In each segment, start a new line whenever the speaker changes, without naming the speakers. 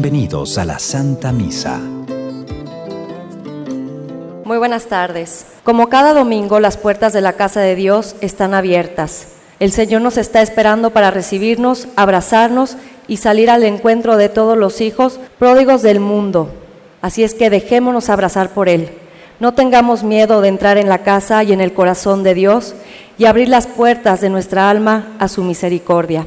Bienvenidos a la Santa Misa.
Muy buenas tardes. Como cada domingo, las puertas de la casa de Dios están abiertas. El Señor nos está esperando para recibirnos, abrazarnos y salir al encuentro de todos los hijos pródigos del mundo. Así es que dejémonos abrazar por Él. No tengamos miedo de entrar en la casa y en el corazón de Dios y abrir las puertas de nuestra alma a su misericordia.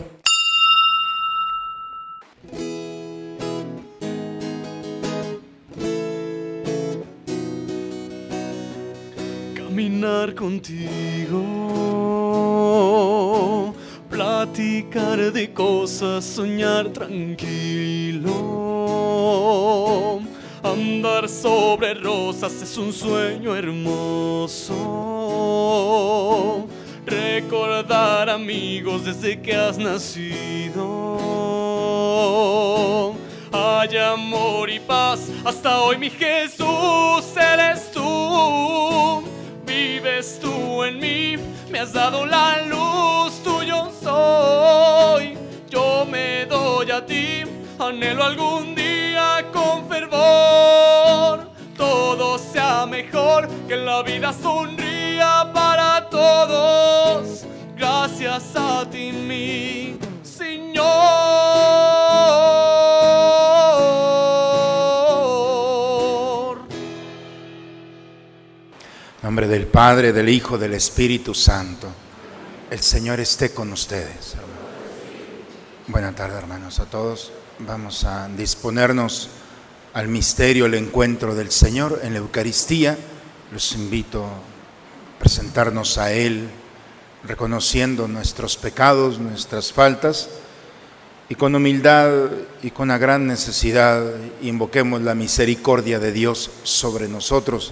Contigo, platicar de cosas, soñar tranquilo Andar sobre rosas es un sueño hermoso. Recordar amigos desde que has nacido. Hay amor y paz hasta hoy, mi Jesús, eres tú. Vives tú en mí, me has dado la luz, tuyo soy. Yo me doy a ti, anhelo algún día con fervor. Todo sea mejor, que la vida sonría para todos. Gracias a ti, mi Señor.
Nombre del Padre, del Hijo, del Espíritu Santo. El Señor esté con ustedes. Buenas tardes, hermanos, a todos. Vamos a disponernos al misterio, el encuentro del Señor en la Eucaristía. Los invito a presentarnos a Él, reconociendo nuestros pecados, nuestras faltas, y con humildad y con una gran necesidad invoquemos la misericordia de Dios sobre nosotros,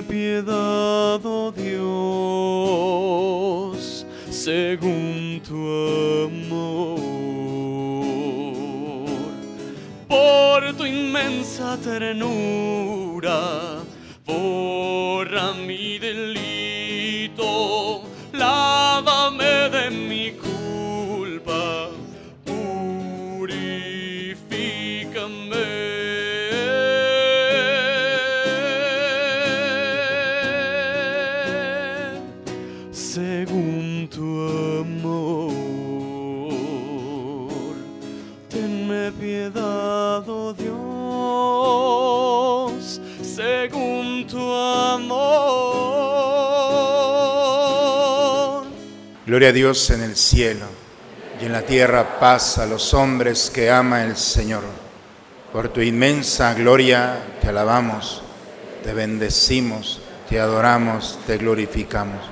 Piedad, oh Dios, según tu amor. Por tu inmensa ternura, borra mi delito, según tu amor. Tenme piedad, oh Dios, según tu amor.
Gloria a Dios en el cielo y en la tierra paz a los hombres que ama el Señor. Por tu inmensa gloria te alabamos, te bendecimos, te adoramos, te glorificamos.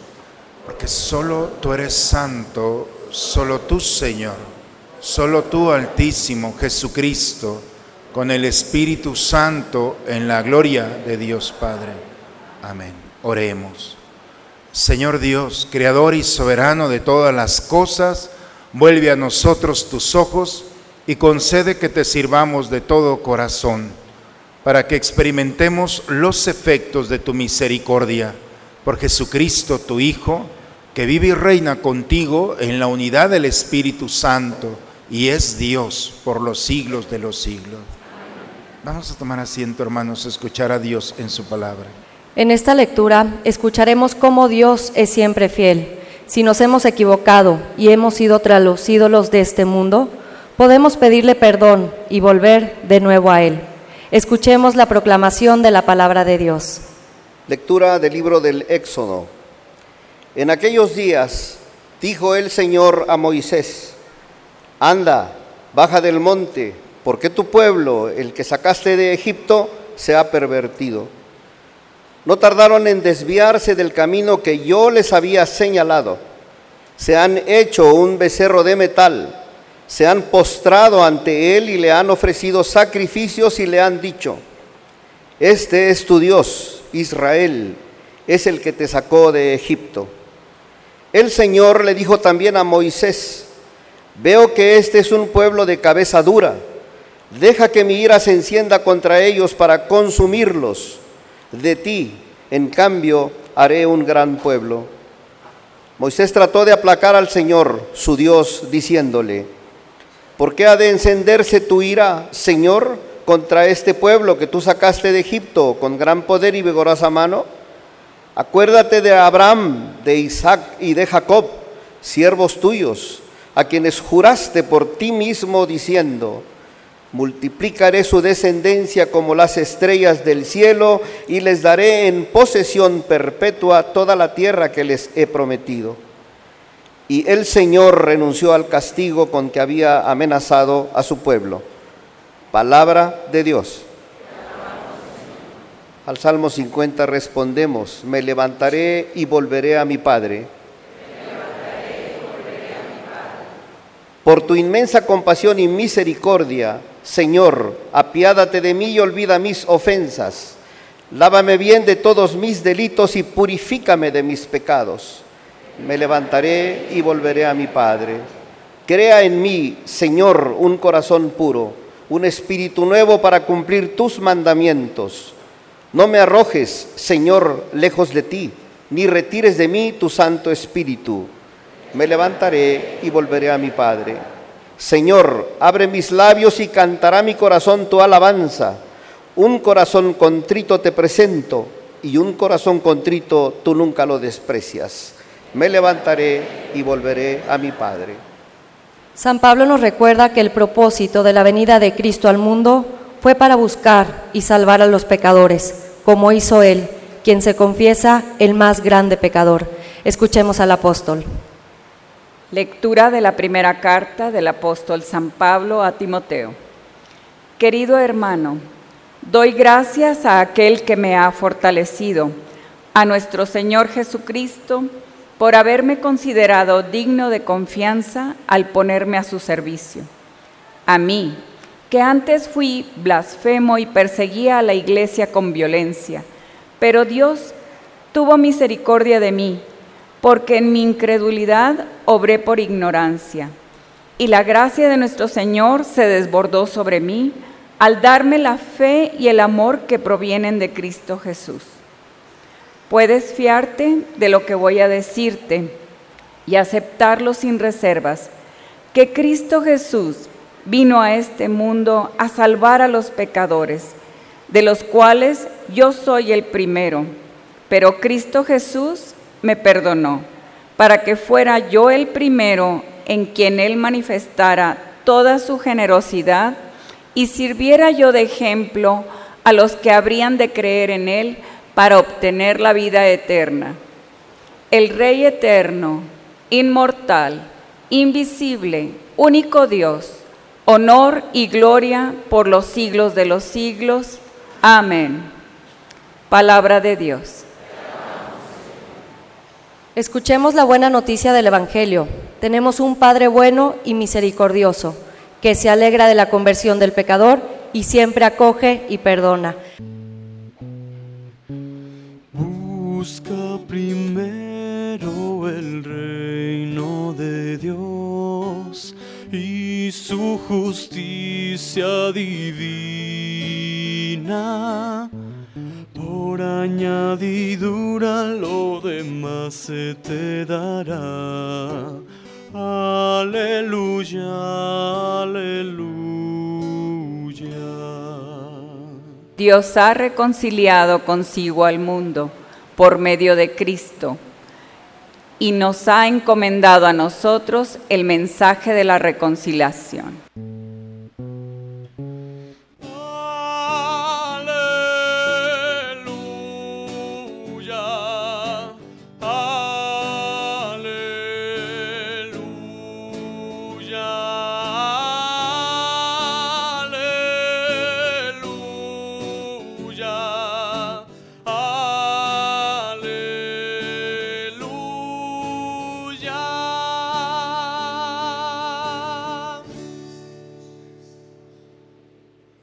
porque solo tú eres santo, solo tú Señor, solo tú Altísimo Jesucristo, con el Espíritu Santo en la gloria de Dios Padre. Amén. Oremos. Señor Dios, Creador y soberano de todas las cosas, vuelve a nosotros tus ojos y concede que te sirvamos de todo corazón para que experimentemos los efectos de tu misericordia. Por Jesucristo, tu Hijo, que vive y reina contigo en la unidad del Espíritu Santo y es Dios por los siglos de los siglos. Vamos a tomar asiento, hermanos, a escuchar a Dios en su palabra.
En esta lectura escucharemos cómo Dios es siempre fiel. Si nos hemos equivocado y hemos ido tras los ídolos de este mundo, podemos pedirle perdón y volver de nuevo a Él. Escuchemos la proclamación de la palabra de Dios.
Lectura del libro del Éxodo. En aquellos días dijo el Señor a Moisés, anda, baja del monte porque tu pueblo, el que sacaste de Egipto, se ha pervertido. No tardaron en desviarse del camino que yo les había señalado. Se han hecho un becerro de metal, se han postrado ante él y le han ofrecido sacrificios y le han dicho, este es tu Dios, Israel, es el que te sacó de Egipto. El Señor le dijo también a Moisés, veo que este es un pueblo de cabeza dura Deja que mi ira se encienda contra ellos para consumirlos. De ti, en cambio, haré un gran pueblo. Moisés trató de aplacar al Señor, su Dios, diciéndole, ¿por qué ha de encenderse tu ira, Señor, contra este pueblo que tú sacaste de Egipto con gran poder y vigorosa mano? Acuérdate de Abraham, de Isaac y de Jacob, siervos tuyos, a quienes juraste por ti mismo diciendo, Multiplicaré su descendencia como las estrellas del cielo y les daré en posesión perpetua toda la tierra que les he prometido. Y el Señor renunció al castigo con que había amenazado a su pueblo. Palabra de Dios. Al Salmo 50 respondemos, me levantaré y volveré a mi Padre. Por tu inmensa compasión y misericordia, Señor, apiádate de mí y olvida mis ofensas. Lávame bien de todos mis delitos y purifícame de mis pecados. Me levantaré y volveré a mi Padre. Crea en mí, Señor, un corazón puro, un espíritu nuevo para cumplir tus mandamientos. No me arrojes, Señor, lejos de ti, ni retires de mí tu Santo Espíritu. Me levantaré y volveré a mi Padre. Señor, abre mis labios y cantará mi corazón tu alabanza. Un corazón contrito te presento y un corazón contrito tú nunca lo desprecias. Me levantaré y volveré a mi Padre.
San Pablo nos recuerda que el propósito de la venida de Cristo al mundo fue para buscar y salvar a los pecadores, como hizo Él, quien se confiesa el más grande pecador. Escuchemos al apóstol.
Lectura de la primera carta del apóstol San Pablo a Timoteo. Querido hermano, doy gracias a aquel que me ha fortalecido, a nuestro Señor Jesucristo, por haberme considerado digno de confianza al ponerme a su servicio. A mí, que antes fui blasfemo y perseguía a la iglesia con violencia, pero Dios tuvo misericordia de mí porque en mi incredulidad obré por ignorancia. Y la gracia de nuestro Señor se desbordó sobre mí al darme la fe y el amor que provienen de Cristo Jesús. Puedes fiarte de lo que voy a decirte y aceptarlo sin reservas, que Cristo Jesús vino a este mundo a salvar a los pecadores, de los cuales yo soy el primero, pero Cristo Jesús me perdonó, para que fuera yo el primero en quien Él manifestara toda su generosidad y sirviera yo de ejemplo a los que habrían de creer en Él para obtener la vida eterna. El Rey eterno, inmortal, invisible, único Dios, honor y gloria por los siglos de los siglos. Amén. Palabra de Dios.
Escuchemos la buena noticia del Evangelio. Tenemos un Padre bueno y misericordioso, que se alegra de la conversión del pecador y siempre acoge y perdona.
Busca primero el reino de Dios y su justicia divina. Por añadidura lo demás se te dará. Aleluya, aleluya.
Dios ha reconciliado consigo al mundo por medio de Cristo y nos ha encomendado a nosotros el mensaje de la reconciliación.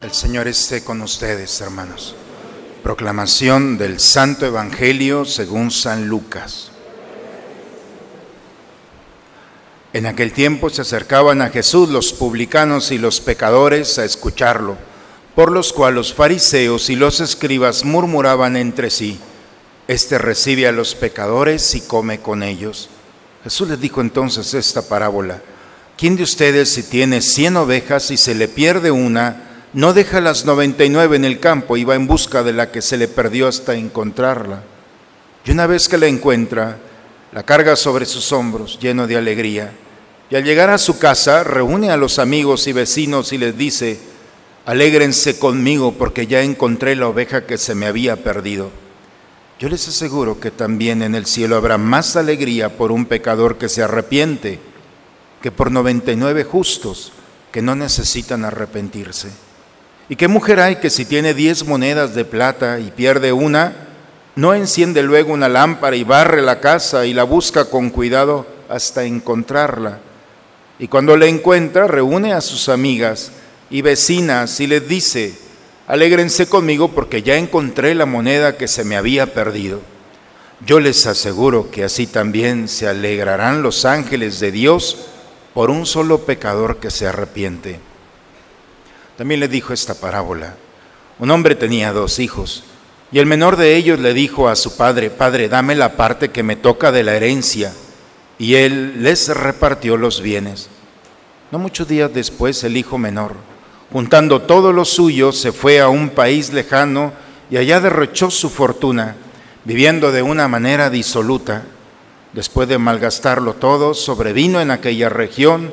El Señor esté con ustedes, hermanos. Proclamación del Santo Evangelio según San Lucas. En aquel tiempo se acercaban a Jesús los publicanos y los pecadores a escucharlo, por los cuales los fariseos y los escribas murmuraban entre sí, Este recibe a los pecadores y come con ellos. Jesús les dijo entonces esta parábola, ¿quién de ustedes si tiene cien ovejas y se le pierde una, no deja las 99 en el campo y va en busca de la que se le perdió hasta encontrarla. Y una vez que la encuentra, la carga sobre sus hombros, lleno de alegría. Y al llegar a su casa, reúne a los amigos y vecinos y les dice, alégrense conmigo porque ya encontré la oveja que se me había perdido. Yo les aseguro que también en el cielo habrá más alegría por un pecador que se arrepiente que por 99 justos que no necesitan arrepentirse. ¿Y qué mujer hay que si tiene diez monedas de plata y pierde una, no enciende luego una lámpara y barre la casa y la busca con cuidado hasta encontrarla? Y cuando la encuentra, reúne a sus amigas y vecinas y les dice, alégrense conmigo porque ya encontré la moneda que se me había perdido. Yo les aseguro que así también se alegrarán los ángeles de Dios por un solo pecador que se arrepiente. También le dijo esta parábola. Un hombre tenía dos hijos y el menor de ellos le dijo a su padre, Padre, dame la parte que me toca de la herencia. Y él les repartió los bienes. No muchos días después el hijo menor, juntando todo lo suyo, se fue a un país lejano y allá derrochó su fortuna, viviendo de una manera disoluta. Después de malgastarlo todo, sobrevino en aquella región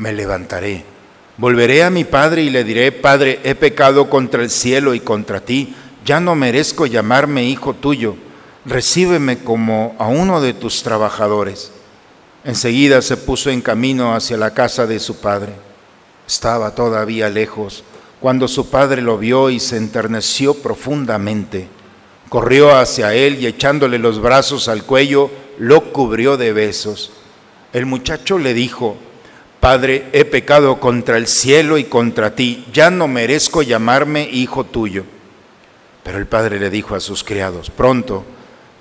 Me levantaré. Volveré a mi padre y le diré, Padre, he pecado contra el cielo y contra ti, ya no merezco llamarme hijo tuyo, recíbeme como a uno de tus trabajadores. Enseguida se puso en camino hacia la casa de su padre. Estaba todavía lejos cuando su padre lo vio y se enterneció profundamente. Corrió hacia él y echándole los brazos al cuello, lo cubrió de besos. El muchacho le dijo, Padre, he pecado contra el cielo y contra ti, ya no merezco llamarme hijo tuyo. Pero el padre le dijo a sus criados, pronto,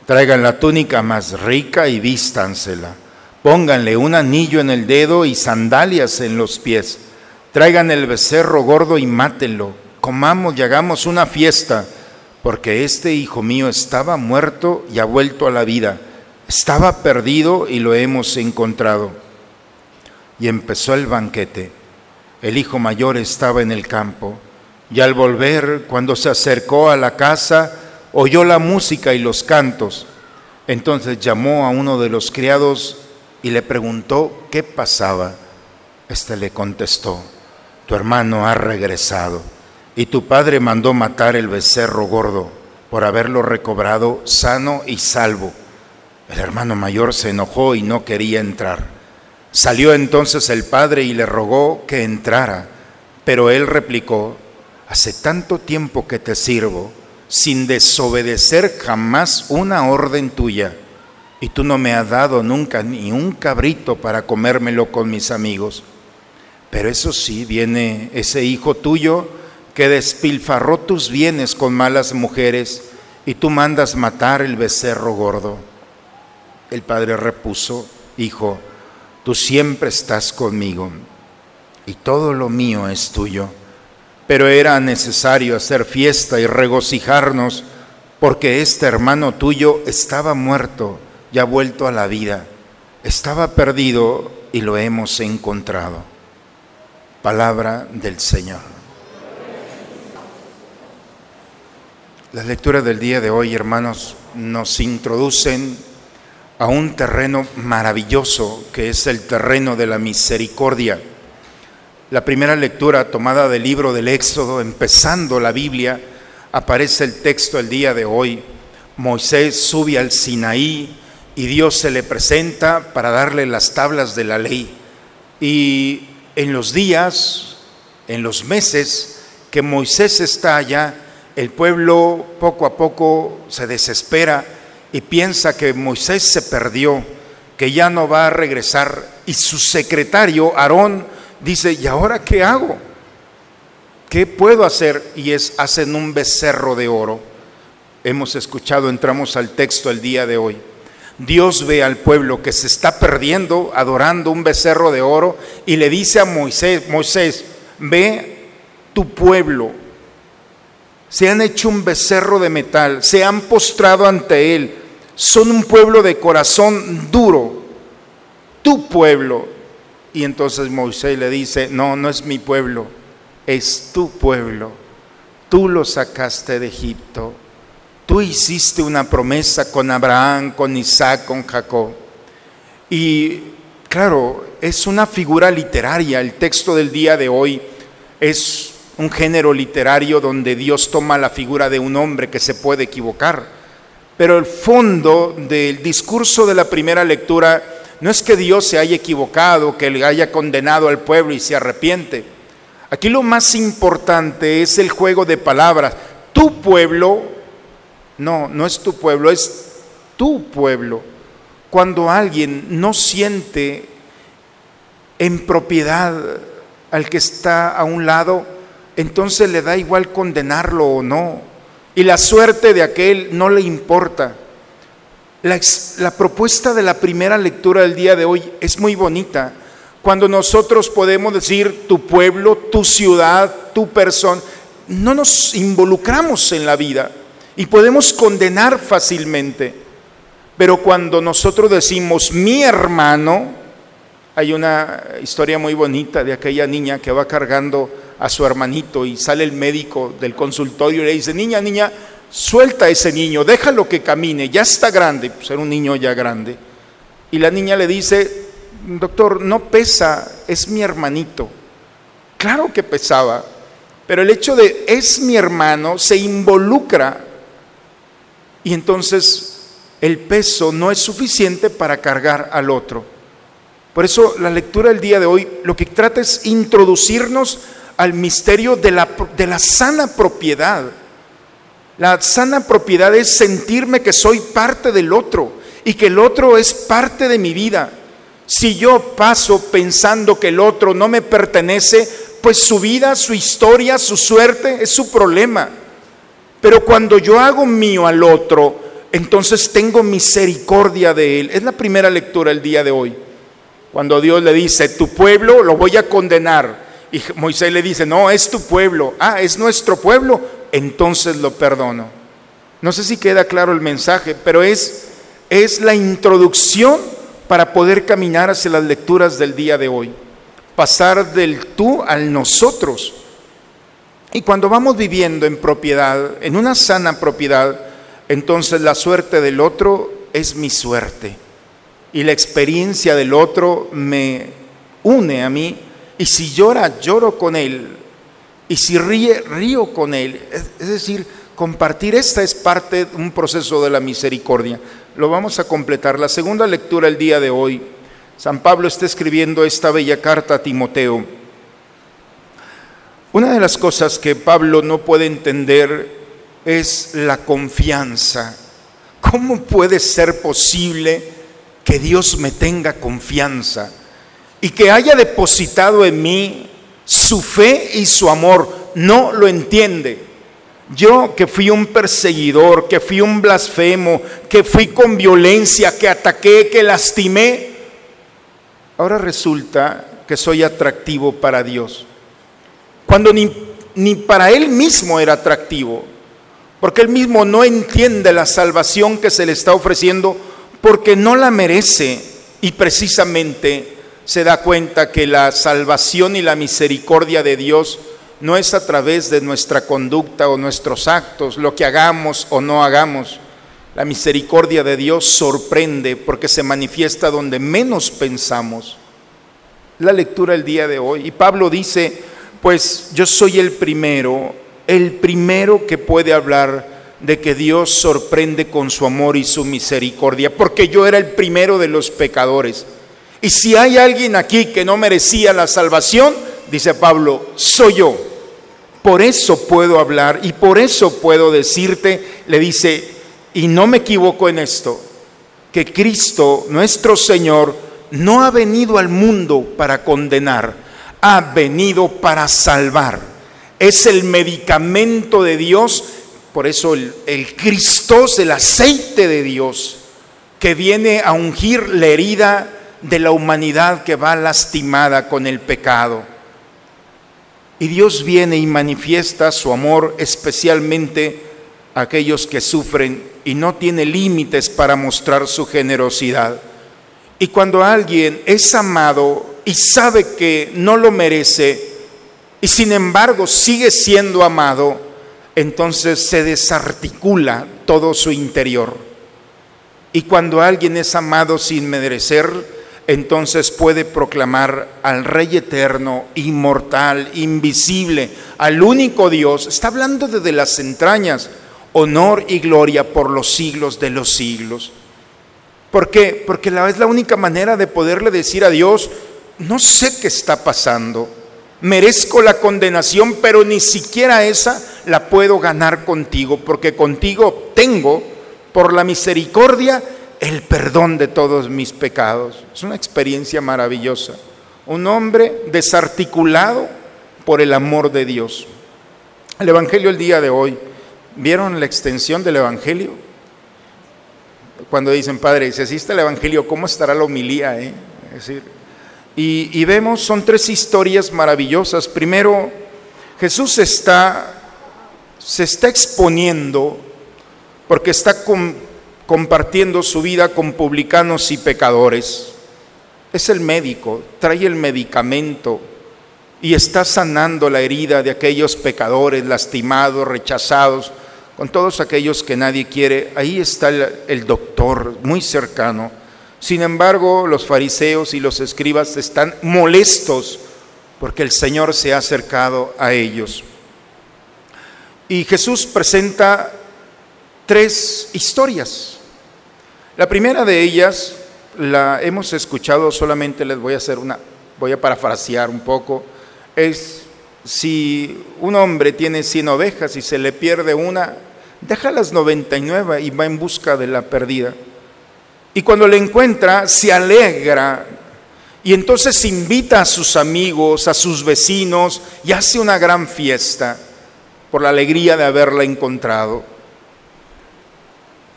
traigan la túnica más rica y vístansela, pónganle un anillo en el dedo y sandalias en los pies, traigan el becerro gordo y mátenlo, comamos y hagamos una fiesta, porque este hijo mío estaba muerto y ha vuelto a la vida, estaba perdido y lo hemos encontrado y empezó el banquete. El hijo mayor estaba en el campo y al volver, cuando se acercó a la casa, oyó la música y los cantos. Entonces llamó a uno de los criados y le preguntó qué pasaba. Este le contestó, tu hermano ha regresado y tu padre mandó matar el becerro gordo por haberlo recobrado sano y salvo. El hermano mayor se enojó y no quería entrar. Salió entonces el padre y le rogó que entrara, pero él replicó, hace tanto tiempo que te sirvo sin desobedecer jamás una orden tuya. Y tú no me has dado nunca ni un cabrito para comérmelo con mis amigos. Pero eso sí, viene ese hijo tuyo que despilfarró tus bienes con malas mujeres y tú mandas matar el becerro gordo. El padre repuso, hijo, tú siempre estás conmigo y todo lo mío es tuyo. Pero era necesario hacer fiesta y regocijarnos porque este hermano tuyo estaba muerto y ha vuelto a la vida. Estaba perdido y lo hemos encontrado. Palabra del Señor. Las lecturas del día de hoy, hermanos, nos introducen a un terreno maravilloso que es el terreno de la misericordia. La primera lectura tomada del libro del Éxodo, empezando la Biblia, aparece el texto el día de hoy. Moisés sube al Sinaí y Dios se le presenta para darle las tablas de la ley. Y en los días, en los meses que Moisés está allá, el pueblo poco a poco se desespera y piensa que Moisés se perdió, que ya no va a regresar. Y su secretario, Aarón, dice, ¿y ahora qué hago? ¿Qué puedo hacer? Y es, hacen un becerro de oro. Hemos escuchado, entramos al texto el día de hoy. Dios ve al pueblo que se está perdiendo adorando un becerro de oro y le dice a Moisés, Moisés, ve tu pueblo, se han hecho un becerro de metal, se han postrado ante él, son un pueblo de corazón duro, tu pueblo, y entonces Moisés le dice, no, no es mi pueblo, es tu pueblo. Tú lo sacaste de Egipto. Tú hiciste una promesa con Abraham, con Isaac, con Jacob. Y claro, es una figura literaria. El texto del día de hoy es un género literario donde Dios toma la figura de un hombre que se puede equivocar. Pero el fondo del discurso de la primera lectura no es que Dios se haya equivocado, que le haya condenado al pueblo y se arrepiente. Aquí lo más importante es el juego de palabras. Tu pueblo, no, no es tu pueblo, es tu pueblo. Cuando alguien no siente en propiedad al que está a un lado, entonces le da igual condenarlo o no. Y la suerte de aquel no le importa. La, propuesta de la primera lectura del día de hoy es muy bonita. Cuando nosotros podemos decir tu pueblo, tu ciudad, tu persona, no nos involucramos en la vida y podemos condenar fácilmente. Pero cuando nosotros decimos mi hermano, hay una historia muy bonita de aquella niña que va cargando a su hermanito y sale el médico del consultorio y le dice, niña, niña, suelta a ese niño, déjalo que camine, ya está grande, pues era un niño ya grande. Y la niña le dice, doctor, no pesa, es mi hermanito. Claro que pesaba, pero el hecho de es mi hermano se involucra y entonces el peso no es suficiente para cargar al otro. Por eso la lectura del día de hoy lo que trata es introducirnos al misterio de la, de la sana propiedad la sana propiedad es sentirme que soy parte del otro y que el otro es parte de mi vida. Si yo paso pensando que el otro no me pertenece, pues su vida, su historia, su suerte es su problema. Pero cuando yo hago mío al otro, entonces tengo misericordia de él. Es la primera lectura el día de hoy. Cuando Dios le dice, tu pueblo lo voy a condenar. Y Moisés le dice, no, es tu pueblo. Ah, es nuestro pueblo entonces lo perdono. No sé si queda claro el mensaje, pero es, es la introducción para poder caminar hacia las lecturas del día de hoy. Pasar del tú al nosotros. Y cuando vamos viviendo en propiedad, en una sana propiedad, entonces la suerte del otro es mi suerte. Y la experiencia del otro me une a mí. Y si llora, lloro con él. Y si ríe, río con él. Es, decir, compartir esta es parte de un proceso de la misericordia. Lo vamos a completar. La segunda lectura el día de hoy. San Pablo está escribiendo esta bella carta a Timoteo. Una de las cosas que Pablo no puede entender es la confianza. ¿Cómo puede ser posible que Dios me tenga confianza y que haya depositado en mí su fe y su amor? No lo entiende. Yo que fui un perseguidor, que fui un blasfemo, que fui con violencia, que ataqué, que lastimé, ahora resulta que soy atractivo para Dios. Cuando ni, ni para Él mismo era atractivo, porque Él mismo no entiende la salvación que se le está ofreciendo porque no la merece y precisamente se da cuenta que la salvación y la misericordia de Dios no es a través de nuestra conducta o nuestros actos, lo que hagamos o no hagamos. La misericordia de Dios sorprende porque se manifiesta donde menos pensamos. La lectura el día de hoy. Y Pablo dice, pues yo soy el primero, el primero que puede hablar de que Dios sorprende con su amor y su misericordia, porque yo era el primero de los pecadores. Y si hay alguien aquí que no merecía la salvación, dice Pablo, soy yo. Por eso puedo hablar y por eso puedo decirte, le dice, y no me equivoco en esto, que Cristo, nuestro Señor, no ha venido al mundo para condenar, ha venido para salvar. Es el medicamento de Dios, por eso el, el Cristo el aceite de Dios, que viene a ungir la herida de la humanidad que va lastimada con el pecado. Y Dios viene y manifiesta su amor especialmente a aquellos que sufren y no tiene límites para mostrar su generosidad. Y cuando alguien es amado y sabe que no lo merece y sin embargo sigue siendo amado, entonces se desarticula todo su interior. Y cuando alguien es amado sin merecer, entonces puede proclamar al Rey eterno, inmortal, invisible, al único Dios. Está hablando desde las entrañas, honor y gloria por los siglos de los siglos. ¿Por qué? Porque es la única manera de poderle decir a Dios, no sé qué está pasando, merezco la condenación, pero ni siquiera esa la puedo ganar contigo, porque contigo tengo, por la misericordia, el perdón de todos mis pecados. Es una experiencia maravillosa. Un hombre desarticulado por el amor de Dios. El Evangelio el día de hoy, ¿vieron la extensión del Evangelio? Cuando dicen, Padre, si existe el Evangelio, ¿cómo estará la homilía? Eh? Es decir, y, y vemos, son tres historias maravillosas. Primero, Jesús está, se está exponiendo porque está compartiendo su vida con publicanos y pecadores. Es el médico, trae el medicamento y está sanando la herida de aquellos pecadores lastimados, rechazados, con todos aquellos que nadie quiere. Ahí está el, doctor, muy cercano. Sin embargo, los fariseos y los escribas están molestos porque el Señor se ha acercado a ellos. Y Jesús presenta tres historias. La primera de ellas la hemos escuchado solamente, les voy a hacer una, voy a parafrasear un poco, es si un hombre tiene 100 ovejas y se le pierde una, deja las 99 y va en busca de la perdida. Y cuando le encuentra, se alegra y entonces invita a sus amigos, a sus vecinos y hace una gran fiesta por la alegría de haberla encontrado.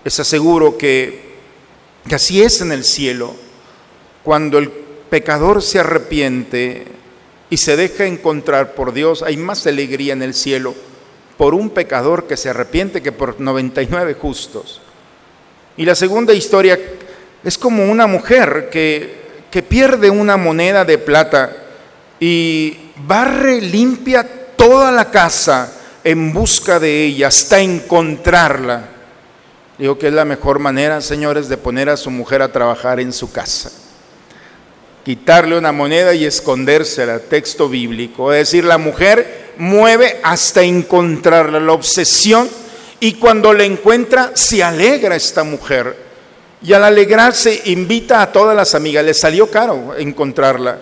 Les aseguro que así es en el cielo. Cuando el pecador se arrepiente y se deja encontrar por Dios, hay más alegría en el cielo por un pecador que se arrepiente que por 99 justos. Y la segunda historia es como una mujer que, que pierde una moneda de plata y barre, limpia toda la casa en busca de ella hasta encontrarla. Digo que es la mejor manera, señores, de poner a su mujer a trabajar en su casa. Quitarle una moneda y escondérsela, texto bíblico. Es decir, la mujer mueve hasta encontrarla, la obsesión, y cuando la encuentra, se alegra esta mujer. Y al alegrarse, invita a todas las amigas. Le salió caro encontrarla,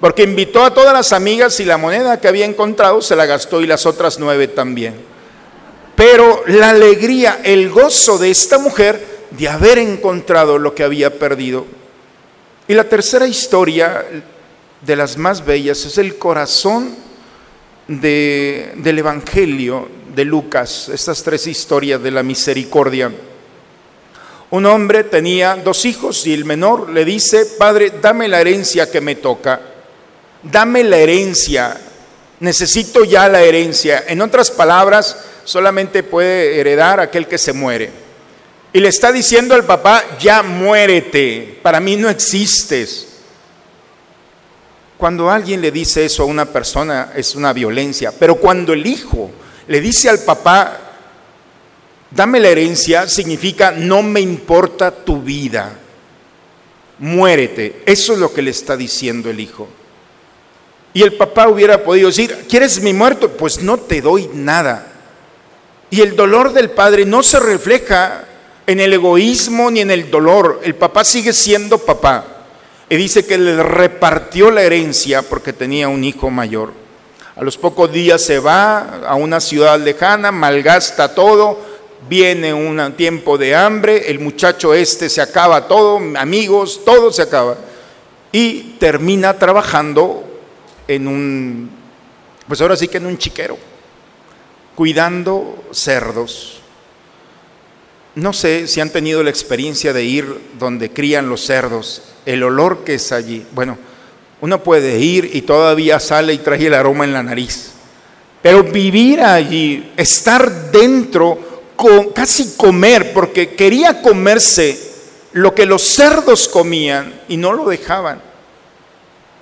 porque invitó a todas las amigas y la moneda que había encontrado se la gastó y las otras nueve también pero la alegría, el gozo de esta mujer de haber encontrado lo que había perdido. Y la tercera historia, de las más bellas, es el corazón de, del Evangelio de Lucas, estas tres historias de la misericordia. Un hombre tenía dos hijos y el menor le dice, Padre, dame la herencia que me toca, dame la herencia, necesito ya la herencia. En otras palabras, solamente puede heredar aquel que se muere. Y le está diciendo al papá, ya muérete, para mí no existes. Cuando alguien le dice eso a una persona es una violencia, pero cuando el hijo le dice al papá, Dame la herencia significa no me importa tu vida. Muérete. Eso es lo que le está diciendo el hijo. Y el papá hubiera podido decir, ¿quieres mi muerto? Pues no te doy nada. Y el dolor del padre no se refleja en el egoísmo ni en el dolor. El papá sigue siendo papá. Y dice que le repartió la herencia porque tenía un hijo mayor. A los pocos días se va a una ciudad lejana, malgasta todo, viene un tiempo de hambre, el muchacho este se acaba todo, amigos, todo se acaba. Y termina trabajando en un, pues ahora sí que en un chiquero, cuidando cerdos. No sé si han tenido la experiencia de ir donde crían los cerdos, el olor que es allí. Bueno, uno puede ir y todavía sale y trae el aroma en la nariz. Pero vivir allí, estar dentro, casi comer, porque quería comerse lo que los cerdos comían y no lo dejaban.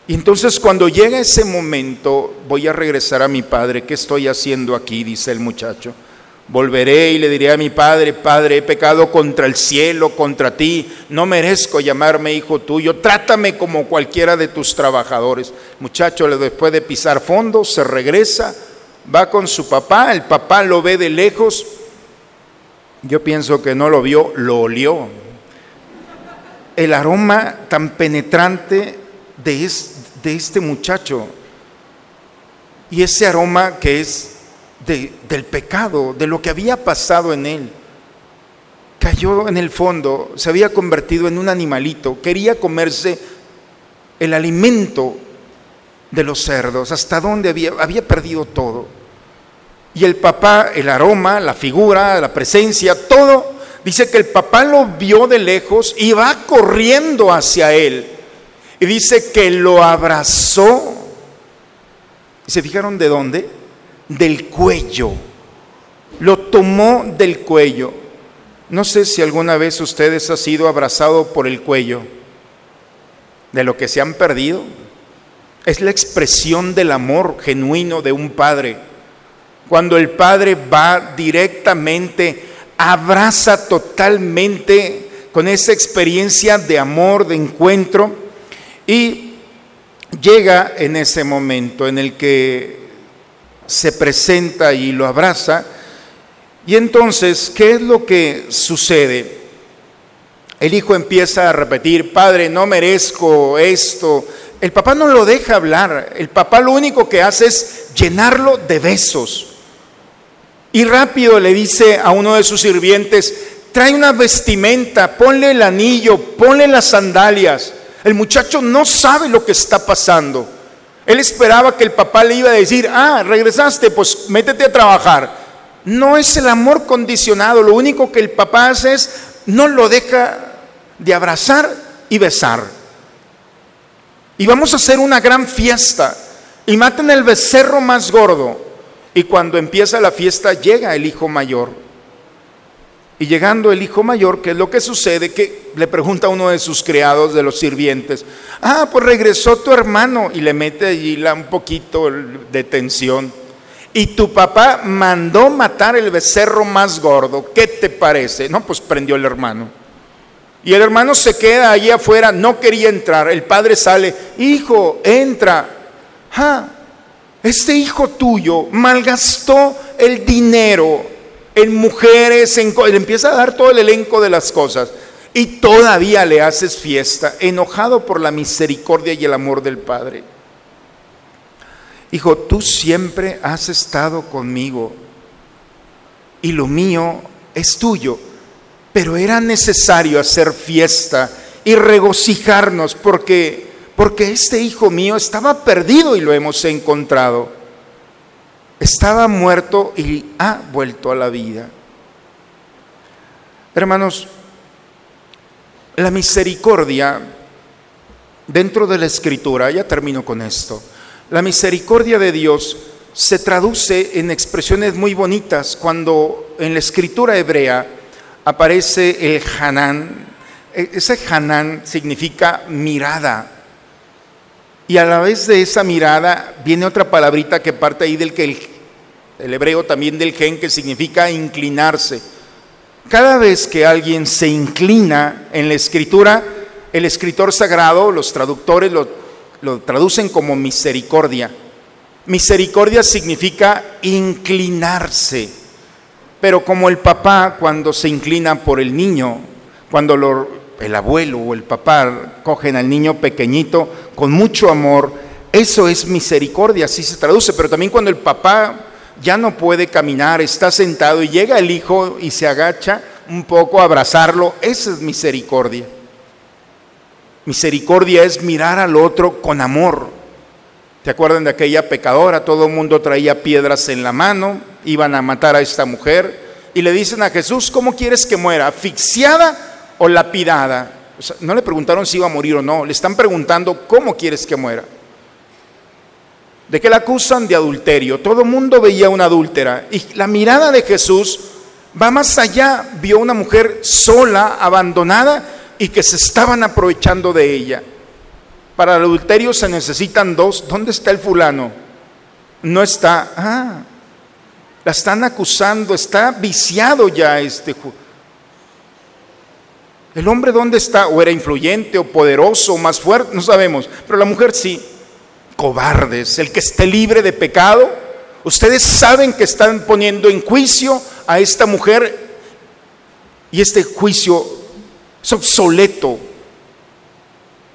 Y entonces cuando llega ese momento, voy a regresar a mi padre, ¿qué estoy haciendo aquí? Dice el muchacho. Volveré y le diré a mi padre, Padre, he pecado contra el cielo, contra ti, no merezco llamarme hijo tuyo, trátame como cualquiera de tus trabajadores. Muchacho, después de pisar fondo, se regresa, va con su papá, el papá lo ve de lejos, yo pienso que no lo vio, lo olió. El aroma tan penetrante de, de este muchacho y ese aroma que es del pecado, de lo que había pasado en él. Cayó en el fondo, se había convertido en un animalito, quería comerse el alimento de los cerdos, hasta donde había, había perdido todo. Y el papá, el aroma, la figura, la presencia, todo, dice que el papá lo vio de lejos y va corriendo hacia él. Y dice que lo abrazó. ¿Y se fijaron de dónde? Del cuello. Lo tomó del cuello. No sé si alguna vez ustedes han sido abrazados por el cuello de lo que se han perdido. Es la expresión del amor genuino de un padre cuando el Padre va directamente, abraza totalmente con esa experiencia de amor, de encuentro, y llega en ese momento en el que se presenta y lo abraza. Y entonces, ¿qué es lo que sucede? El hijo empieza a repetir, Padre, no merezco esto. El papá no lo deja hablar. El papá lo único que hace es llenarlo de besos. Y rápido le dice a uno de sus sirvientes, trae una vestimenta, ponle el anillo, ponle las sandalias. El muchacho no sabe lo que está pasando. Él esperaba que el papá le iba a decir, ah, regresaste, pues métete a trabajar. No es el amor condicionado, lo único que el papá hace es no lo deja de abrazar y besar. Y vamos a hacer una gran fiesta y maten el becerro más gordo. Y cuando empieza la fiesta llega el hijo mayor. Y llegando el hijo mayor, ¿qué es lo que sucede? Que le pregunta a uno de sus criados, de los sirvientes, ah, pues regresó tu hermano y le mete allí un poquito de tensión. Y tu papá mandó matar el becerro más gordo. ¿Qué te parece? No, pues prendió el hermano. Y el hermano se queda allí afuera, no quería entrar. El padre sale, hijo, entra. Ah, este hijo tuyo malgastó el dinero en mujeres, le empieza a dar todo el elenco de las cosas y todavía le haces fiesta, enojado por la misericordia y el amor del Padre. Hijo, tú siempre has estado conmigo. y lo mío es tuyo. Pero era necesario hacer fiesta y regocijarnos porque porque este hijo mío estaba perdido y lo hemos encontrado. Estaba muerto y ha vuelto a la vida. Hermanos, la misericordia dentro de la escritura, ya termino con esto, la misericordia de Dios se traduce en expresiones muy bonitas cuando en la escritura hebrea aparece el Hanán. E-, ese Hanán significa mirada. Y a la vez de esa mirada viene otra palabrita que parte ahí del que el, hebreo también del gen que significa inclinarse. Cada vez que alguien se inclina en la escritura, el escritor sagrado, los traductores lo, lo traducen como misericordia. Misericordia significa inclinarse. Pero como el papá cuando se inclina por el niño, cuando lo, el abuelo o el papá cogen al niño pequeñito con mucho amor, eso es misericordia, así se traduce. Pero también cuando el papá ya no puede caminar, está sentado y llega el hijo y se agacha un poco a abrazarlo, esa es misericordia. Misericordia es mirar al otro con amor. ¿Te acuerdan de aquella pecadora? Todo el mundo traía piedras en la mano, iban a matar a esta mujer y le dicen a Jesús, ¿cómo quieres que muera? ¿Asfixiada o lapidada? no le preguntaron si iba a morir o no, le están preguntando, ¿cómo quieres que muera? ¿De qué la acusan? De adulterio. Todo el mundo veía una adúltera. Y la mirada de Jesús va más allá. Vio una mujer sola, abandonada y que se estaban aprovechando de ella. Para el adulterio se necesitan dos. ¿Dónde está el fulano? No está. Ah, la están acusando, está viciado ya este. El hombre dónde está? O era influyente, o poderoso, o más fuerte, no sabemos. Pero la mujer sí. Cobardes, el que esté libre de pecado. Ustedes saben que están poniendo en juicio a esta mujer y este juicio es obsoleto.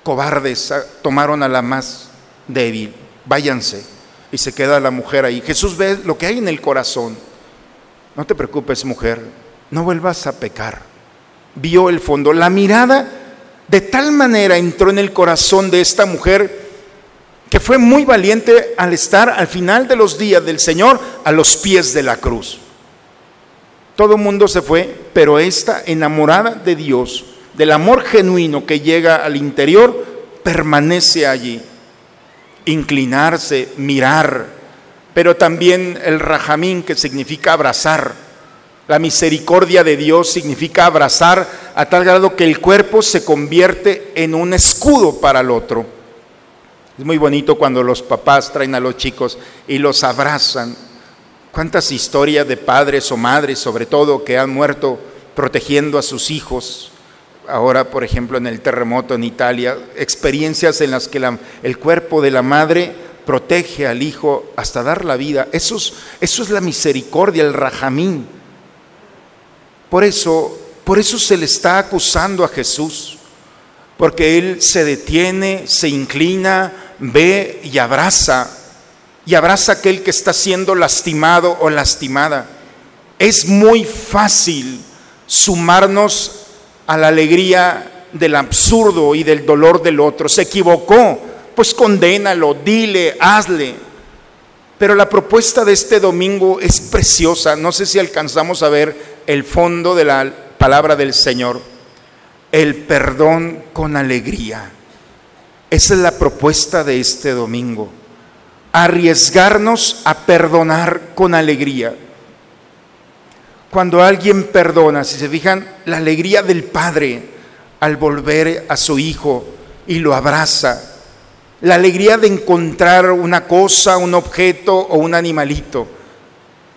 Cobardes ah, tomaron a la más débil. Váyanse. Y se queda la mujer ahí. Jesús ve lo que hay en el corazón. No te preocupes, mujer. No vuelvas a pecar. Vio el fondo. La mirada de tal manera entró en el corazón de esta mujer que fue muy valiente al estar al final de los días del Señor a los pies de la cruz. Todo mundo se fue, pero esta enamorada de Dios, del amor genuino que llega al interior, permanece allí. Inclinarse, mirar, pero también el rajamín que significa abrazar. La misericordia de Dios significa abrazar a tal grado que el cuerpo se convierte en un escudo para el otro. Es muy bonito cuando los papás traen a los chicos y los abrazan ¿Cuántas historias de padres o madres, sobre todo, que han muerto protegiendo a sus hijos? Ahora, por ejemplo, en el terremoto en Italia, experiencias en las que el cuerpo de la madre protege al hijo hasta dar la vida. Eso es, eso es la misericordia, el rajamín. Por eso, por eso se le está acusando a Jesús, porque él se detiene, se inclina, ve y abraza y abraza a aquel que está siendo lastimado o lastimada. Es muy fácil sumarnos a la alegría del absurdo y del dolor del otro. Se equivocó, pues condénalo, dile, hazle. Pero la propuesta de este domingo es preciosa. No sé si alcanzamos a ver el fondo de la palabra del Señor. El perdón con alegría. Esa es la propuesta de este domingo arriesgarnos a perdonar con alegría. Cuando alguien perdona, si se fijan, la alegría del Padre al volver a su Hijo y lo abraza, la alegría de encontrar una cosa, un objeto o un animalito.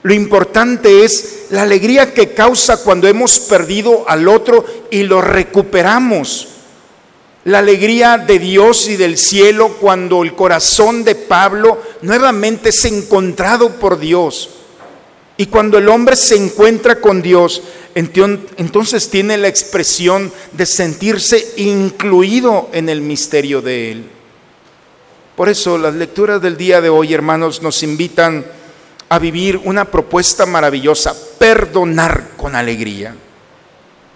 Lo importante es la alegría que causa cuando hemos perdido al otro y lo recuperamos la alegría de Dios y del cielo cuando el corazón de Pablo nuevamente es encontrado por Dios. Y cuando el hombre se encuentra con Dios, entonces tiene la expresión de sentirse incluido en el misterio de Él. Por eso las lecturas del día de hoy, hermanos, nos invitan a vivir una propuesta maravillosa. perdonar con alegría.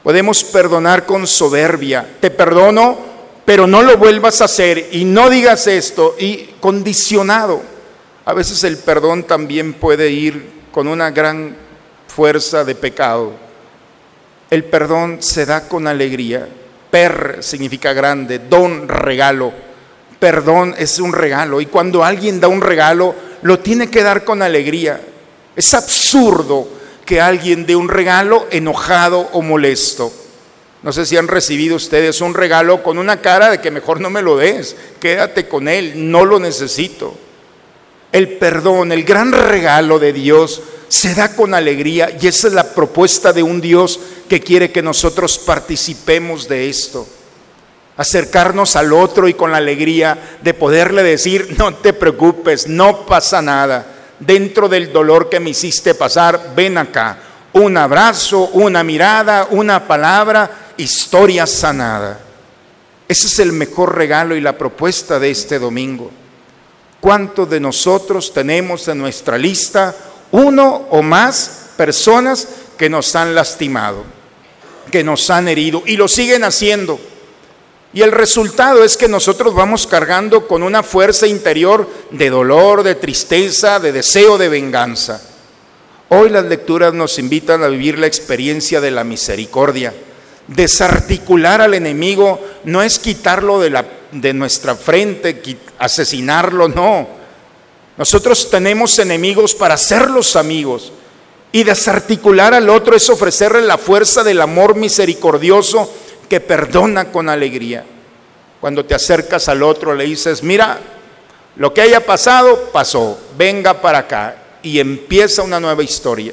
Podemos perdonar con soberbia. Te perdono, pero no lo vuelvas a hacer y no digas esto y condicionado. A veces el perdón también puede ir con una gran fuerza de pecado. El perdón se da con alegría. Per significa grande, don regalo. Perdón es un regalo y cuando alguien da un regalo lo tiene que dar con alegría. Es absurdo que alguien dé un regalo enojado o molesto. No sé si han recibido ustedes un regalo con una cara de que mejor no me lo des, quédate con él, no lo necesito. El perdón, el gran regalo de Dios, se da con alegría y esa es la propuesta de un Dios que quiere que nosotros participemos de esto. Acercarnos al otro y con la alegría de poderle decir, no te preocupes, no pasa nada. Dentro del dolor que me hiciste pasar, ven acá. Un abrazo, una mirada, una palabra, historia sanada. Ese es el mejor regalo y la propuesta de este domingo. ¿Cuántos de nosotros tenemos en nuestra lista uno o más personas que nos han lastimado, que nos han herido y lo siguen haciendo? Y el resultado es que nosotros vamos cargando con una fuerza interior de dolor, de tristeza, de deseo de venganza. Hoy las lecturas nos invitan a vivir la experiencia de la misericordia. Desarticular al enemigo no es quitarlo de nuestra frente, asesinarlo, no. Nosotros tenemos enemigos para serlos amigos. Y desarticular al otro es ofrecerle la fuerza del amor misericordioso que perdona con alegría. Cuando te acercas al otro le dices, mira, lo que haya pasado, pasó, venga para acá. Y empieza una nueva historia.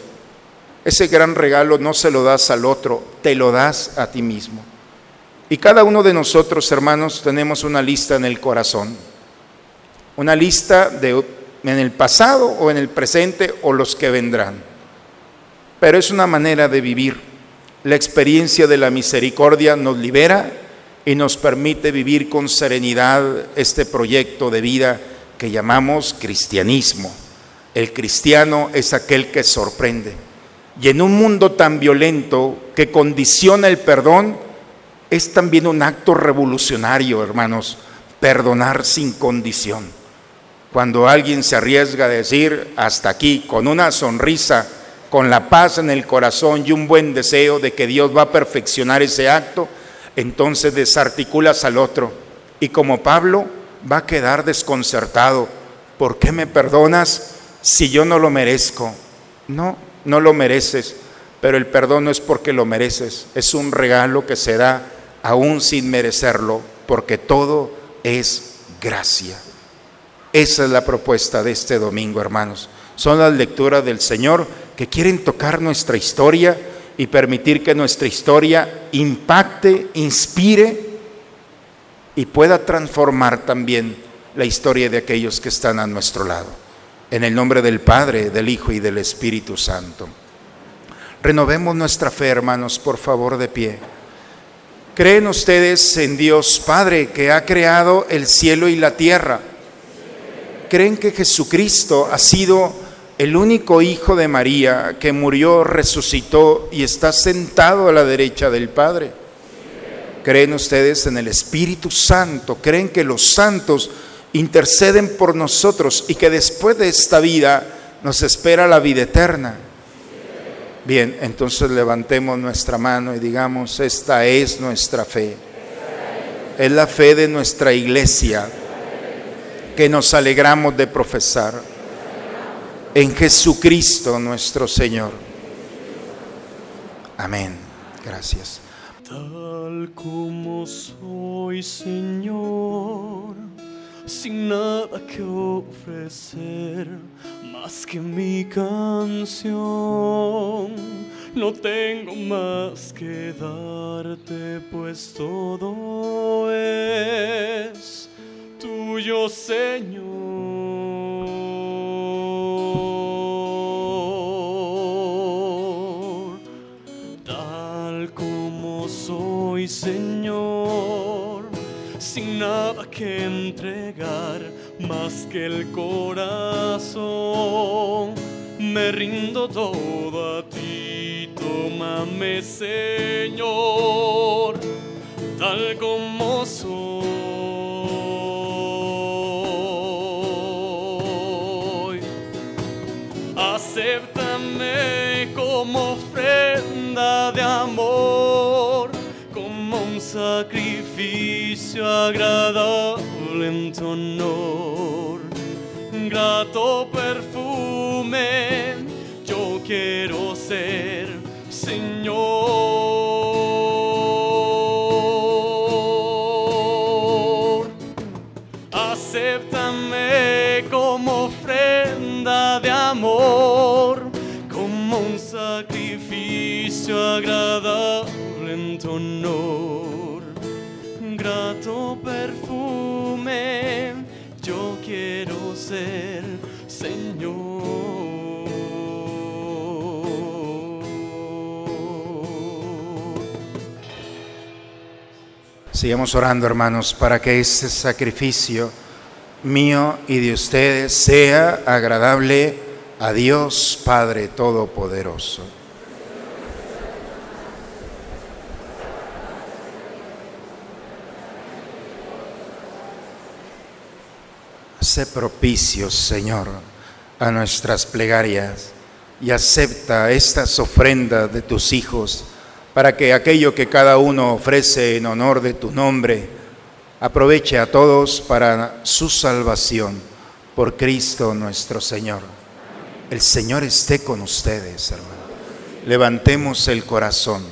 Ese gran regalo no se lo das al otro, te lo das a ti mismo. Y cada uno de nosotros, hermanos, tenemos una lista en el corazón. Una lista de, en el pasado o en el presente o los que vendrán. Pero es una manera de vivir. La experiencia de la misericordia nos libera y nos permite vivir con serenidad este proyecto de vida que llamamos cristianismo. El cristiano es aquel que sorprende. Y en un mundo tan violento que condiciona el perdón, es también un acto revolucionario, hermanos, perdonar sin condición. Cuando alguien se arriesga a decir hasta aquí con una sonrisa, con la paz en el corazón y un buen deseo de que Dios va a perfeccionar ese acto, entonces desarticulas al otro. Y como Pablo va a quedar desconcertado. ¿Por qué me perdonas si yo no lo merezco? No, no lo mereces, pero el perdón no es porque lo mereces, es un regalo que se da aún sin merecerlo, porque todo es gracia. Esa es la propuesta de este domingo, hermanos. Son las lecturas del Señor que quieren tocar nuestra historia y permitir que nuestra historia impacte, inspire y pueda transformar también la historia de aquellos que están a nuestro lado. En el nombre del Padre, del Hijo y del Espíritu Santo. Renovemos nuestra fe, hermanos, por favor, de pie. ¿Creen ustedes en Dios Padre que ha creado el cielo y la tierra? ¿Creen que Jesucristo ha sido el único hijo de María que murió, resucitó y está sentado a la derecha del Padre? ¿Creen ustedes en el Espíritu Santo? ¿Creen que los santos interceden por nosotros y que después de esta vida nos espera la vida eterna? Bien, entonces levantemos nuestra mano y digamos, esta es nuestra fe. Es la fe de nuestra iglesia que nos alegramos de profesar en Jesucristo nuestro Señor. Amén. Gracias.
Tal como soy, Señor, sin nada que ofrecer más que mi canción. No tengo más que darte, pues todo es tuyo, Señor. Tal como soy, Señor, sin nada que entregar más que el corazón, me rindo todo a ti. Acéptame, Señor, tal como soy. Como ofrenda de amor, como un sacrificio agradable en tu honor. Grato perfume, yo quiero ser, Señor. Agradable en tu honor. Grato perfume, yo quiero ser, Señor.
Sigamos orando, hermanos, para que este sacrificio mío y de ustedes sea agradable a Dios Padre Todopoderoso. Sé propicio, Señor, a nuestras plegarias y acepta estas ofrendas de tus hijos para que aquello que cada uno ofrece en honor de tu nombre aproveche a todos para su salvación por Cristo nuestro Señor. El Señor esté con ustedes, hermanos. Levantemos el corazón.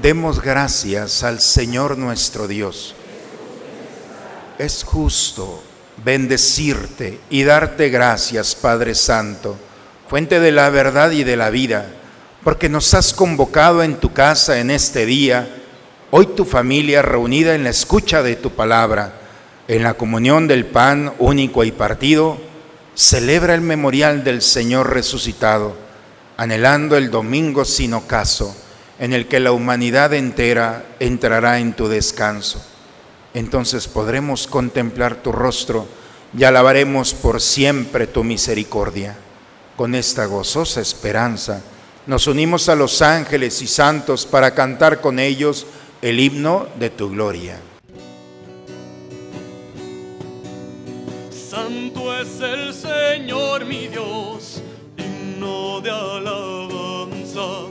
Demos gracias al Señor nuestro Dios. Es justo bendecirte y darte gracias, Padre Santo, fuente de la verdad y de la vida, porque nos has convocado en tu casa en este día, hoy tu familia reunida en la escucha de tu palabra, en la comunión del pan único y partido, celebra el memorial del Señor resucitado, anhelando el domingo sin ocaso, en el que la humanidad entera entrará en tu descanso entonces podremos contemplar tu rostro y alabaremos por siempre tu misericordia. Con esta gozosa esperanza nos unimos a los ángeles y santos para cantar con ellos el himno de tu gloria.
Santo es el Señor mi Dios, himno de alabanza.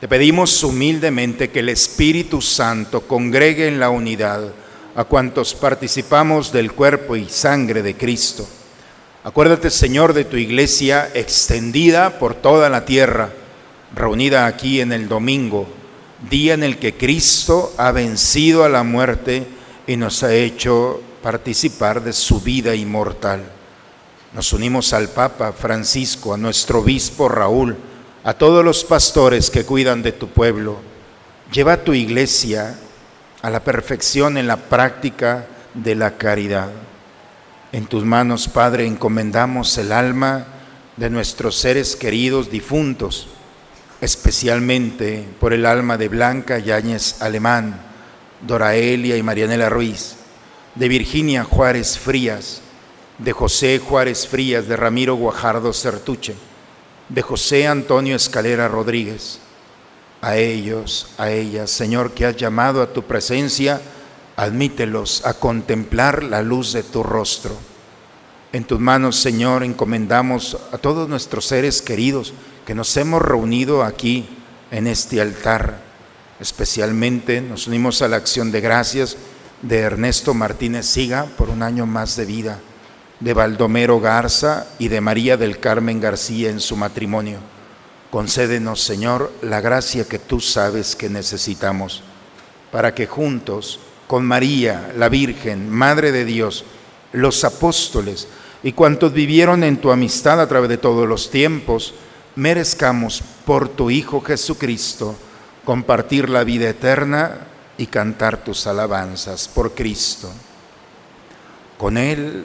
Te pedimos humildemente que el Espíritu Santo congregue en la unidad a cuantos participamos del cuerpo y sangre de Cristo. Acuérdate, Señor, de tu iglesia extendida por toda la tierra, reunida aquí en el domingo, día en el que Cristo ha vencido a la muerte y nos ha hecho participar de su vida inmortal. Nos unimos al Papa Francisco, a nuestro obispo Raúl, a todos los pastores que cuidan de tu pueblo. Lleva tu iglesia a la perfección en la práctica de la caridad. En tus manos, Padre, encomendamos el alma de nuestros seres queridos difuntos, especialmente por el alma de Blanca Yáñez Alemán, Doraelia y Marianela Ruiz, de Virginia Juárez Frías, de José Juárez Frías, de Ramiro Guajardo Certuche, de José Antonio Escalera Rodríguez. A ellos, a ellas, Señor, que has llamado a tu presencia, admítelos a contemplar la luz de tu rostro. En tus manos, Señor, encomendamos a todos nuestros seres queridos que nos hemos reunido aquí en este altar. Especialmente nos unimos a la acción de gracias de Ernesto Martínez Siga por un año más de vida de Baldomero Garza y de María del Carmen García en su matrimonio. Concédenos, Señor, la gracia que tú sabes que necesitamos, para que juntos, con María, la Virgen, Madre de Dios, los apóstoles y cuantos vivieron en tu amistad a través de todos los tiempos, merezcamos por tu Hijo Jesucristo compartir la vida eterna y cantar tus alabanzas por Cristo. Con Él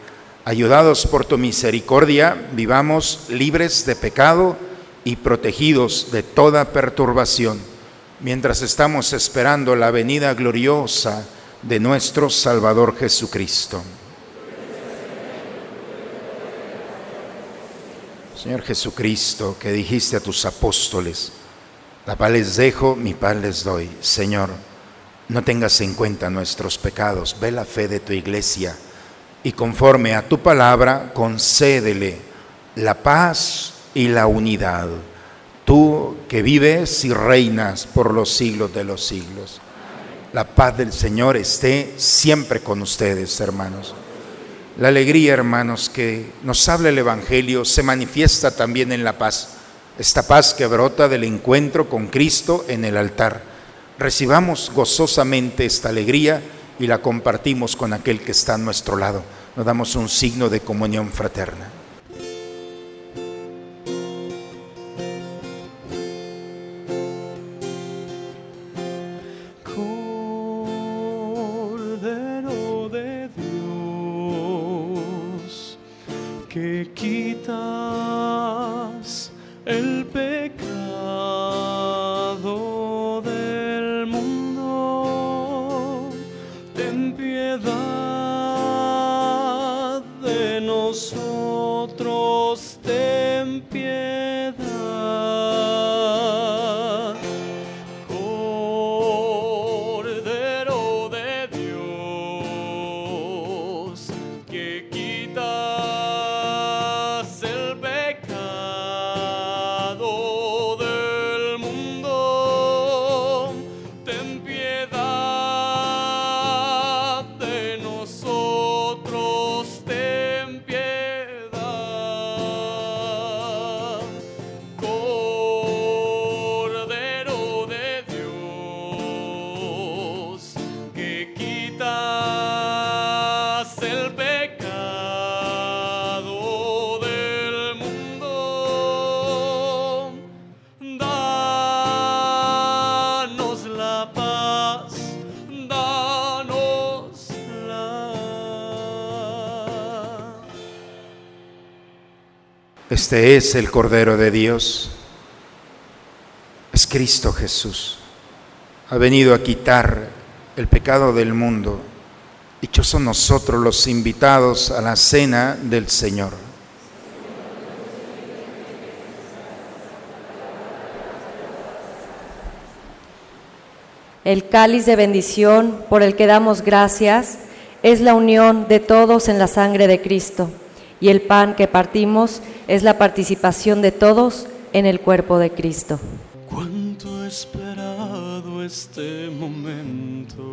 Ayudados por tu misericordia, vivamos libres de pecado y protegidos de toda perturbación, mientras estamos esperando la venida gloriosa de nuestro Salvador Jesucristo. Señor Jesucristo, que dijiste a tus apóstoles, la paz les dejo, mi paz les doy. Señor, no tengas en cuenta nuestros pecados, ve la fe de tu iglesia y conforme a tu palabra, concédele la paz y la unidad. Tú que vives y reinas por los siglos de los siglos. La paz del Señor esté siempre con ustedes, hermanos. La alegría, hermanos, que nos habla el Evangelio se manifiesta también en la paz. Esta paz que brota del encuentro con Cristo en el altar. Recibamos gozosamente esta alegría y la compartimos con aquel que está a nuestro lado. Nos damos un signo de comunión fraterna.
nosotros ten piedad.
Este es el Cordero de Dios. Es Cristo Jesús. Ha venido a quitar el pecado del mundo. son nosotros los invitados a la cena del Señor.
El cáliz de bendición por el que damos gracias es la unión de todos en la sangre de Cristo y el pan que partimos es la participación de todos en el cuerpo de Cristo.
Cuánto he esperado este momento.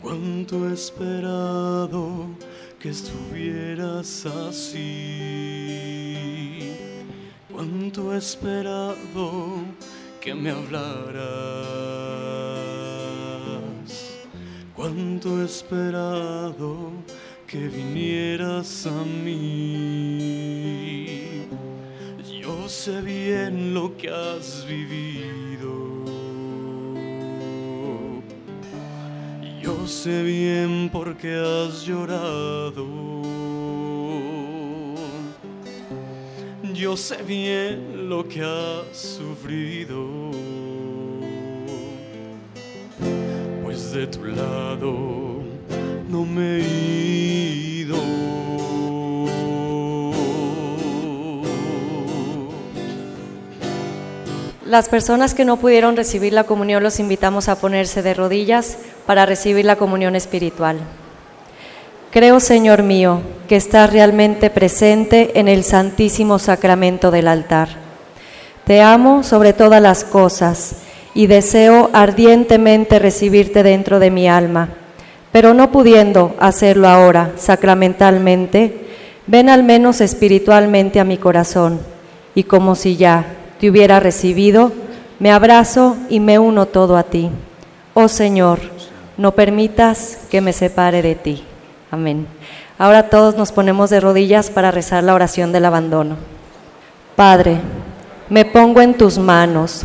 Cuánto he esperado que estuvieras así. Cuánto he esperado que me hablaras cuánto he esperado que vinieras a mí. Yo sé bien lo que has vivido. Yo sé bien por qué has llorado. Yo sé bien lo que has sufrido. De tu lado no me he ido.
Las personas que no pudieron recibir la comunión los invitamos a ponerse de rodillas para recibir la comunión espiritual. Creo, Señor mío, que estás realmente presente en el santísimo sacramento del altar. Te amo sobre todas las cosas y deseo ardientemente recibirte dentro de mi alma, pero no pudiendo hacerlo ahora sacramentalmente, ven al menos espiritualmente a mi corazón y como si ya te hubiera recibido, me abrazo y me uno todo a ti. Oh Señor, no permitas que me separe de ti. Amén. Ahora todos nos ponemos de rodillas para rezar la oración del abandono. Padre, me pongo en tus manos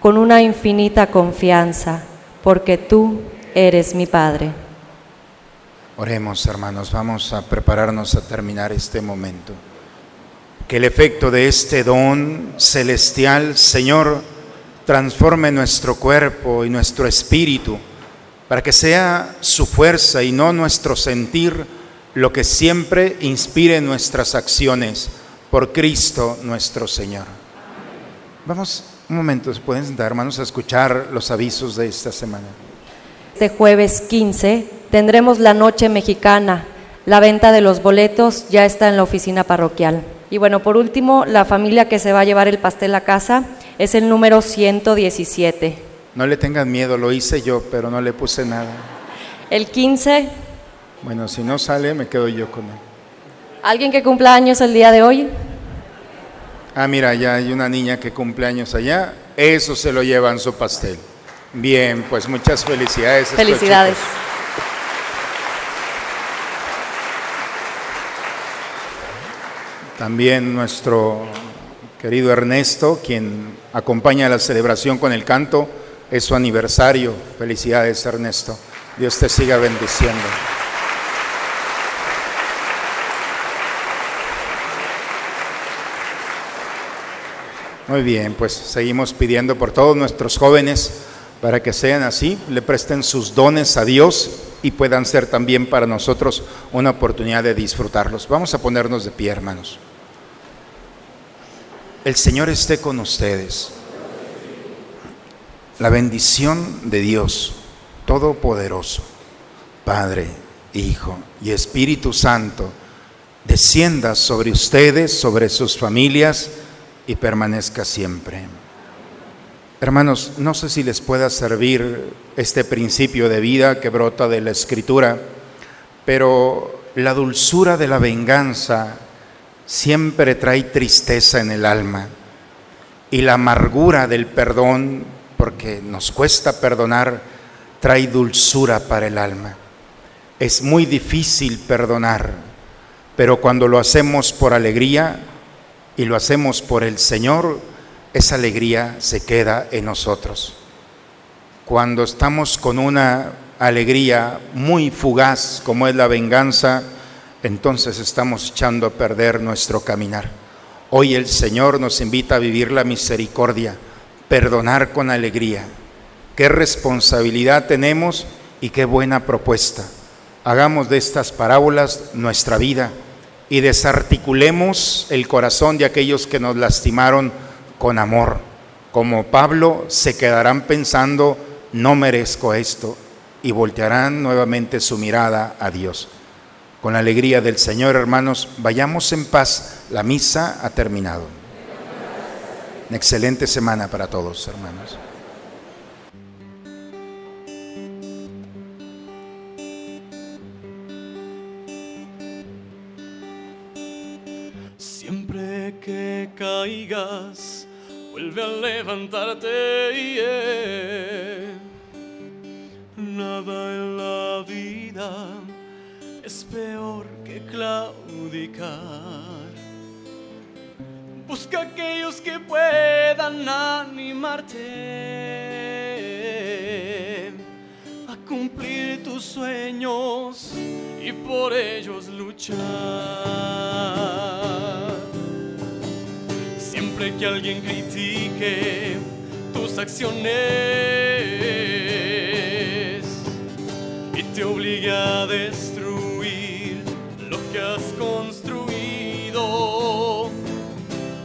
con una infinita confianza, porque tú eres mi Padre.
Oremos, hermanos, vamos a prepararnos a terminar este momento. Que el efecto de este don celestial, Señor, transforme nuestro cuerpo y nuestro espíritu, para que sea su fuerza y no nuestro sentir lo que siempre inspire nuestras acciones por Cristo nuestro Señor. Vamos un momento, ¿se pueden sentar, hermanos, a escuchar los avisos de esta semana?
Este jueves 15 tendremos la noche mexicana. La venta de los boletos ya está en la oficina parroquial. Y bueno, por último, la familia que se va a llevar el pastel a casa es el número 117.
No le tengan miedo, lo hice yo, pero no le puse nada.
El 15.
Bueno, si no sale, me quedo yo con él.
¿Alguien que cumpla años el día de hoy?
Ah, mira, ya hay una niña que cumple años allá. Eso se lo llevan su pastel. Bien, pues muchas felicidades.
Felicidades.
También nuestro querido Ernesto, quien acompaña la celebración con el canto, es su aniversario. Felicidades, Ernesto. Dios te siga bendiciendo. Muy bien, pues seguimos pidiendo por todos nuestros jóvenes para que sean así, le presten sus dones a Dios y puedan ser también para nosotros una oportunidad de disfrutarlos. Vamos a ponernos de pie, hermanos. El Señor esté con ustedes. La bendición de Dios Todopoderoso, Padre, Hijo y Espíritu Santo, descienda sobre ustedes, sobre sus familias, y permanezca siempre. Hermanos, no sé si les pueda servir este principio de vida que brota de la escritura, pero la dulzura de la venganza siempre trae tristeza en el alma y la amargura del perdón, porque nos cuesta perdonar, trae dulzura para el alma. Es muy difícil perdonar, pero cuando lo hacemos por alegría y lo hacemos por el Señor, esa alegría se queda en nosotros. Cuando estamos con una alegría muy fugaz como es la venganza, entonces estamos echando a perder nuestro caminar. Hoy el Señor nos invita a vivir la misericordia, perdonar con alegría. Qué responsabilidad tenemos y qué buena propuesta. Hagamos de estas parábolas nuestra vida y desarticulemos el corazón de aquellos que nos lastimaron con amor. Como Pablo se quedarán pensando, no merezco esto, y voltearán nuevamente su mirada a Dios. Con la alegría del Señor, hermanos, vayamos en paz. La misa ha terminado. Una excelente semana para todos, hermanos.
Que caigas, vuelve a levantarte. yeah. Nada en la vida es peor que claudicar. Busca aquellos que puedan animarte a cumplir tus sueños y por ellos luchar. Siempre que alguien critique tus acciones y te obligue a destruir lo que has construido,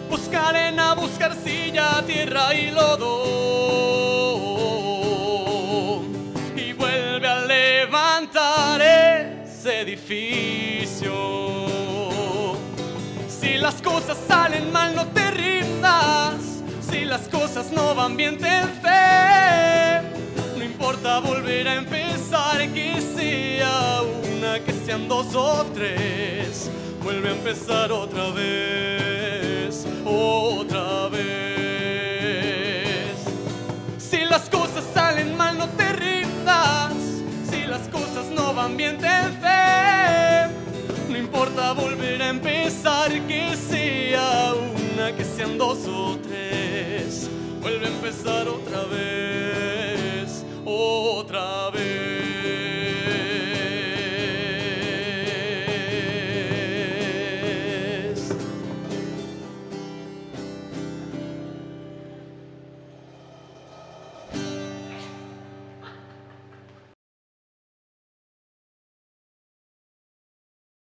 busca arena, busca arcilla, tierra y lodo y vuelve a levantar ese edificio. Si las cosas salen mal, no te las cosas no van bien, ten fe. No importa volver a empezar, que sea una, que sean dos o tres. Vuelve a empezar otra vez, otra vez. Si las cosas salen mal, no te rindas. Si las cosas no van bien, ten fe. No importa volver a empezar, que sea una, que sean dos o tres vuelve a empezar otra vez, otra vez.